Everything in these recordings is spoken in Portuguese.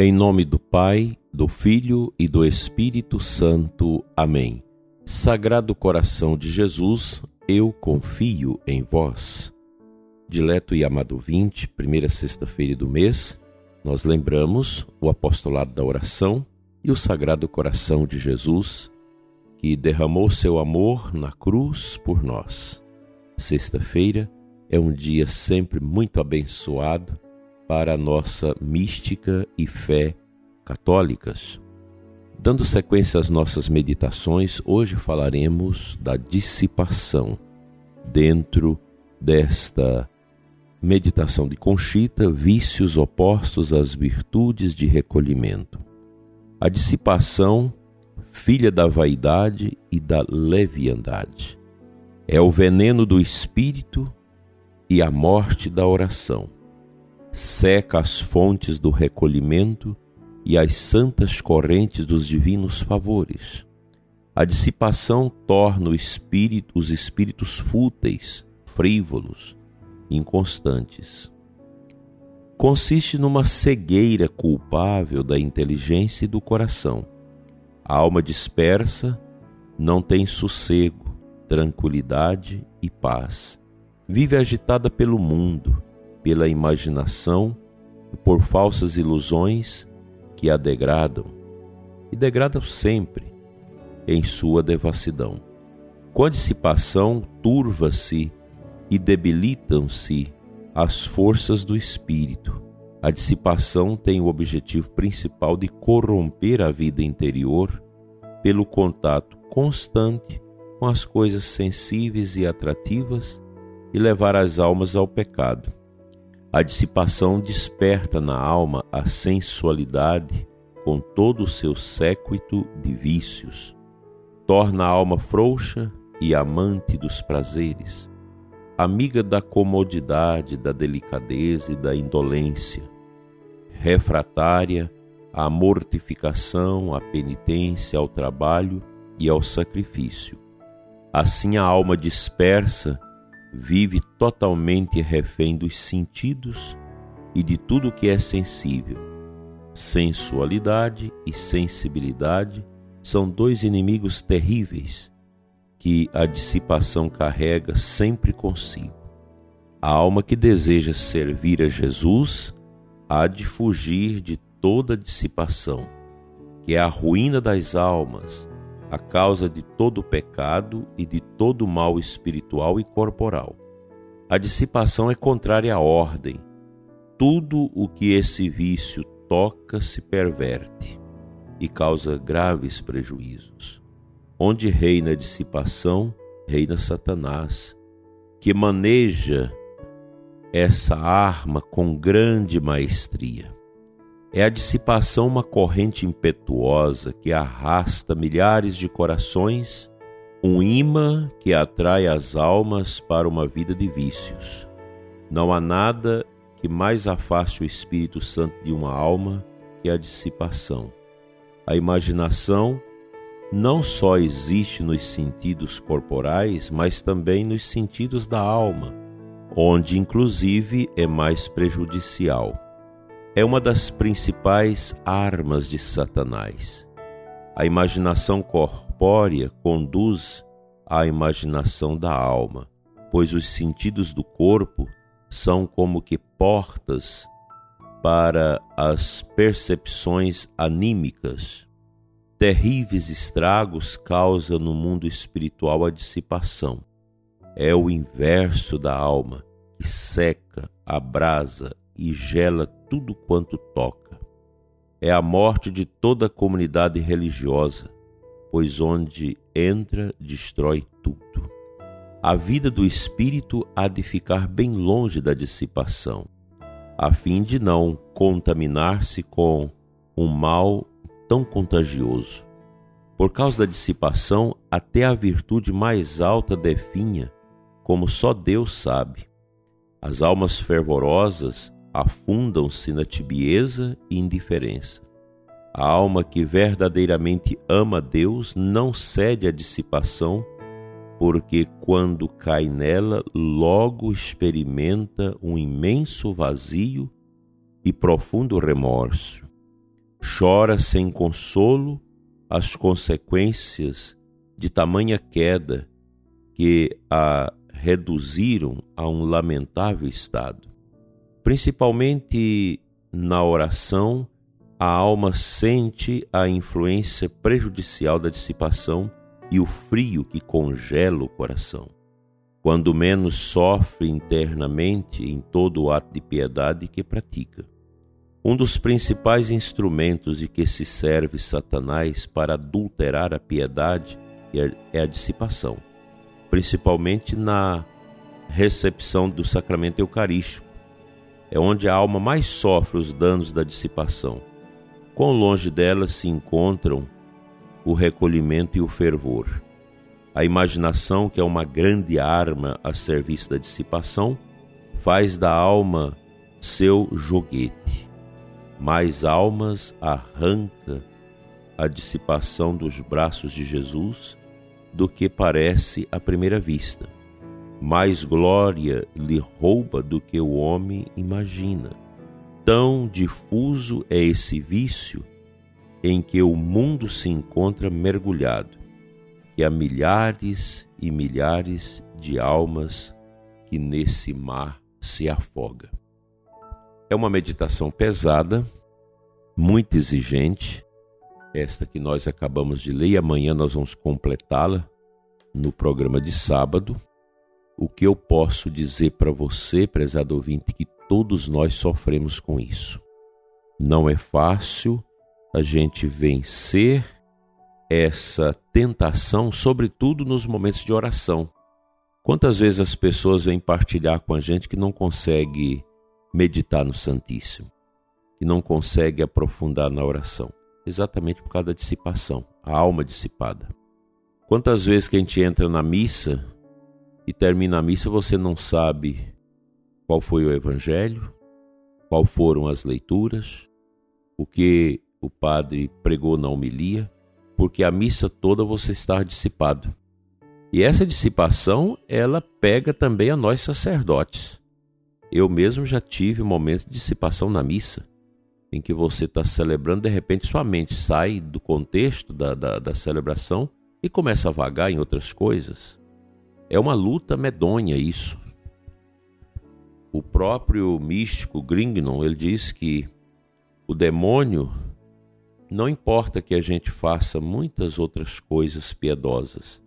Em nome do Pai, do Filho e do Espírito Santo. Amém. Sagrado coração de Jesus, eu confio em vós. Dileto e amado vinte, primeira sexta-feira do mês, nós lembramos o apostolado da oração e o Sagrado Coração de Jesus, que derramou seu amor na cruz por nós. Sexta-feira é um dia sempre muito abençoado para a nossa mística e fé católicas. Dando sequência às nossas meditações, hoje falaremos da dissipação. Dentro desta meditação de Conchita, vícios opostos às virtudes de recolhimento. A dissipação, filha da vaidade e da leviandade, é o veneno do espírito e a morte da oração seca as fontes do recolhimento e as santas correntes dos divinos favores. A dissipação torna espírito, os espíritos fúteis, frívolos, inconstantes. Consiste numa cegueira culpável da inteligência e do coração. A alma dispersa não tem sossego, tranquilidade e paz. Vive agitada pelo mundo, pela imaginação e por falsas ilusões que a degradam, e degradam sempre em sua devassidão. Com a dissipação, turva-se e debilitam-se as forças do espírito. A dissipação tem o objetivo principal de corromper a vida interior pelo contato constante com as coisas sensíveis e atrativas e levar as almas ao pecado. A dissipação desperta na alma a sensualidade com todo o seu séquito de vícios. Torna a alma frouxa e amante dos prazeres, amiga da comodidade, da delicadeza e da indolência, refratária à mortificação, à penitência, ao trabalho e ao sacrifício. Assim a alma dispersa vive totalmente refém dos sentidos e de tudo que é sensível. Sensualidade e sensibilidade são dois inimigos terríveis que a dissipação carrega sempre consigo. A alma que deseja servir a Jesus há de fugir de toda dissipação, que é a ruína das almas, a causa de todo pecado e de todo mal espiritual e corporal. A dissipação é contrária à ordem. Tudo o que esse vício toca se perverte e causa graves prejuízos. Onde reina a dissipação, reina Satanás, que maneja essa arma com grande maestria. É a dissipação uma corrente impetuosa que arrasta milhares de corações, um imã que atrai as almas para uma vida de vícios. Não há nada que mais afaste o Espírito Santo de uma alma que a dissipação. A imaginação não só existe nos sentidos corporais, mas também nos sentidos da alma, onde inclusive é mais prejudicial é uma das principais armas de Satanás. A imaginação corpórea conduz à imaginação da alma, pois os sentidos do corpo são como que portas para as percepções anímicas. Terríveis estragos causa no mundo espiritual a dissipação. É o inverso da alma, que seca, abrasa e gela tudo quanto toca. É a morte de toda a comunidade religiosa, pois onde entra, destrói tudo. A vida do espírito há de ficar bem longe da dissipação, a fim de não contaminar-se com um mal tão contagioso. Por causa da dissipação, até a virtude mais alta definha, como só Deus sabe. As almas fervorosas afundam-se na tibieza e indiferença. A alma que verdadeiramente ama Deus não cede à dissipação, porque quando cai nela, logo experimenta um imenso vazio e profundo remorso. chora sem consolo as consequências de tamanha queda que a reduziram a um lamentável estado. Principalmente na oração, a alma sente a influência prejudicial da dissipação e o frio que congela o coração. Quando menos sofre internamente em todo o ato de piedade que pratica. Um dos principais instrumentos de que se serve Satanás para adulterar a piedade é a dissipação, principalmente na recepção do sacramento eucarístico. É onde a alma mais sofre os danos da dissipação. Quão longe dela se encontram o recolhimento e o fervor. A imaginação, que é uma grande arma a serviço da dissipação, faz da alma seu joguete. Mais almas arranca a dissipação dos braços de Jesus do que parece à primeira vista. Mais glória lhe rouba do que o homem imagina. Tão difuso é esse vício em que o mundo se encontra mergulhado, que há milhares e milhares de almas que nesse mar se afoga. É uma meditação pesada, muito exigente, esta que nós acabamos de ler e amanhã nós vamos completá-la no programa de sábado. O que eu posso dizer para você, prezado ouvinte, que todos nós sofremos com isso. Não é fácil a gente vencer essa tentação, sobretudo nos momentos de oração. Quantas vezes as pessoas vêm partilhar com a gente que não consegue meditar no Santíssimo, que não consegue aprofundar na oração, exatamente por causa da dissipação, a alma dissipada. Quantas vezes que a gente entra na missa e termina a missa você não sabe qual foi o evangelho, qual foram as leituras, o que o padre pregou na homilia, porque a missa toda você está dissipado. E essa dissipação, ela pega também a nós sacerdotes. Eu mesmo já tive momentos de dissipação na missa, em que você está celebrando, de repente sua mente sai do contexto da, da, da celebração e começa a vagar em outras coisas. É uma luta medonha isso. O próprio místico Grignon, ele diz que o demônio não importa que a gente faça muitas outras coisas piedosas,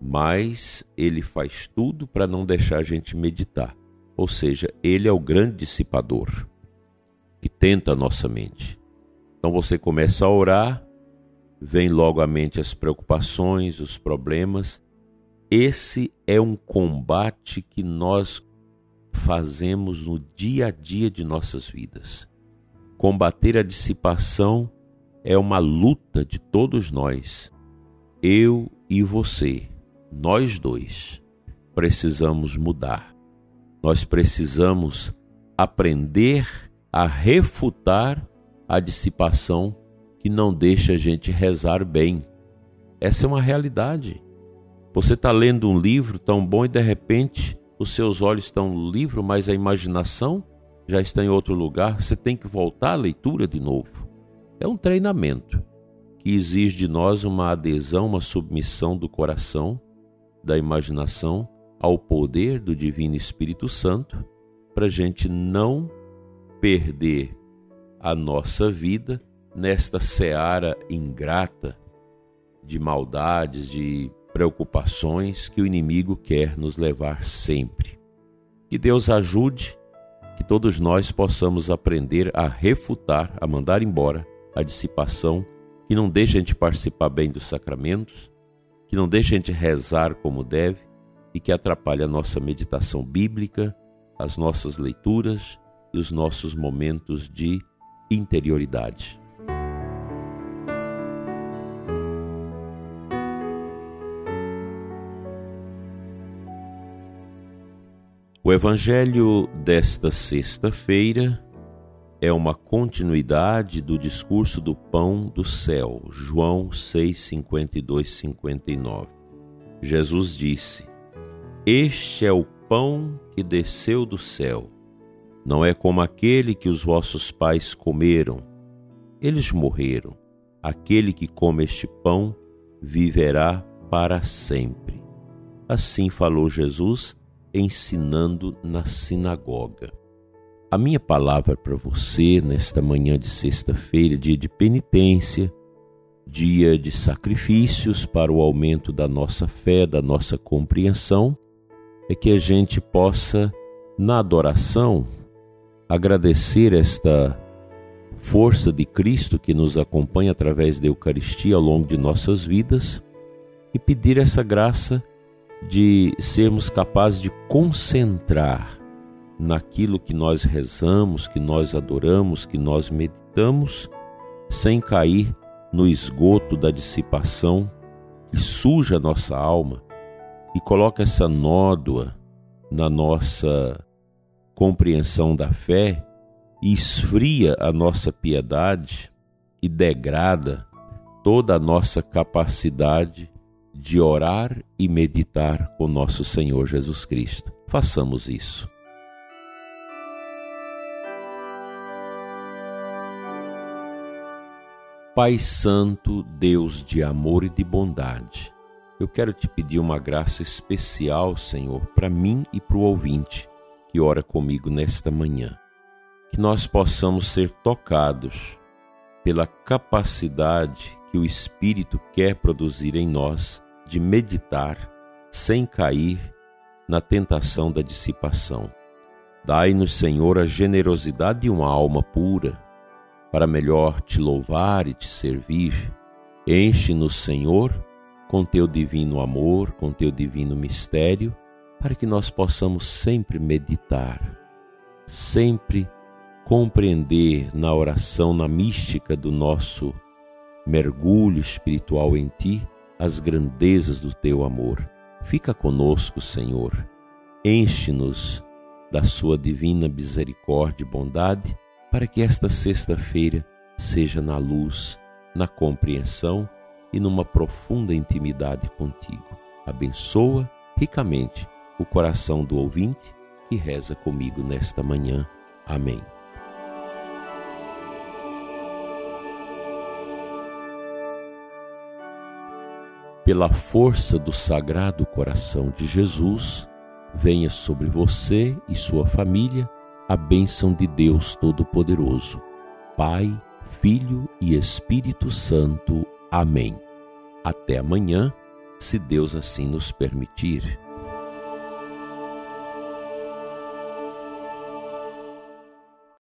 mas ele faz tudo para não deixar a gente meditar. Ou seja, ele é o grande dissipador que tenta a nossa mente. Então você começa a orar, vem logo à mente as preocupações, os problemas. Esse é um combate que nós fazemos no dia a dia de nossas vidas. Combater a dissipação é uma luta de todos nós. Eu e você, nós dois, precisamos mudar. Nós precisamos aprender a refutar a dissipação que não deixa a gente rezar bem. Essa é uma realidade. Você está lendo um livro tão bom e de repente os seus olhos estão no livro, mas a imaginação já está em outro lugar. Você tem que voltar à leitura de novo. É um treinamento que exige de nós uma adesão, uma submissão do coração, da imaginação ao poder do Divino Espírito Santo, para a gente não perder a nossa vida nesta seara ingrata de maldades, de preocupações que o inimigo quer nos levar sempre. Que Deus ajude, que todos nós possamos aprender a refutar, a mandar embora a dissipação, que não deixa a gente participar bem dos sacramentos, que não deixa a gente rezar como deve e que atrapalha a nossa meditação bíblica, as nossas leituras e os nossos momentos de interioridade. O Evangelho desta sexta-feira é uma continuidade do discurso do pão do céu, João 6, 52, 59. Jesus disse: Este é o pão que desceu do céu. Não é como aquele que os vossos pais comeram, eles morreram. Aquele que come este pão viverá para sempre. Assim falou Jesus, ensinando na sinagoga. A minha palavra para você nesta manhã de sexta-feira, dia de penitência, dia de sacrifícios para o aumento da nossa fé, da nossa compreensão, é que a gente possa, na adoração, agradecer esta força de Cristo que nos acompanha através da Eucaristia ao longo de nossas vidas e pedir essa graça de sermos capazes de concentrar naquilo que nós rezamos, que nós adoramos, que nós meditamos, sem cair no esgoto da dissipação que suja a nossa alma e coloca essa nódoa na nossa compreensão da fé e esfria a nossa piedade e degrada toda a nossa capacidade de orar e meditar com nosso Senhor Jesus Cristo. Façamos isso. Pai Santo, Deus de amor e de bondade, eu quero te pedir uma graça especial, Senhor, para mim e para o ouvinte que ora comigo nesta manhã. Que nós possamos ser tocados pela capacidade que o Espírito quer produzir em nós de meditar sem cair na tentação da dissipação. Dai-nos, Senhor, a generosidade de uma alma pura para melhor te louvar e te servir. Enche-nos, Senhor, com teu divino amor, com teu divino mistério, para que nós possamos sempre meditar, sempre compreender na oração, na mística do nosso mergulho espiritual em ti, as grandezas do teu amor. Fica conosco, Senhor. Enche-nos da sua divina misericórdia e bondade para que esta sexta-feira seja na luz, na compreensão e numa profunda intimidade contigo. Abençoa ricamente o coração do ouvinte que reza comigo nesta manhã. Amém. Pela força do Sagrado Coração de Jesus, venha sobre você e sua família a bênção de Deus Todo-Poderoso, Pai, Filho e Espírito Santo. Amém. Até amanhã, se Deus assim nos permitir.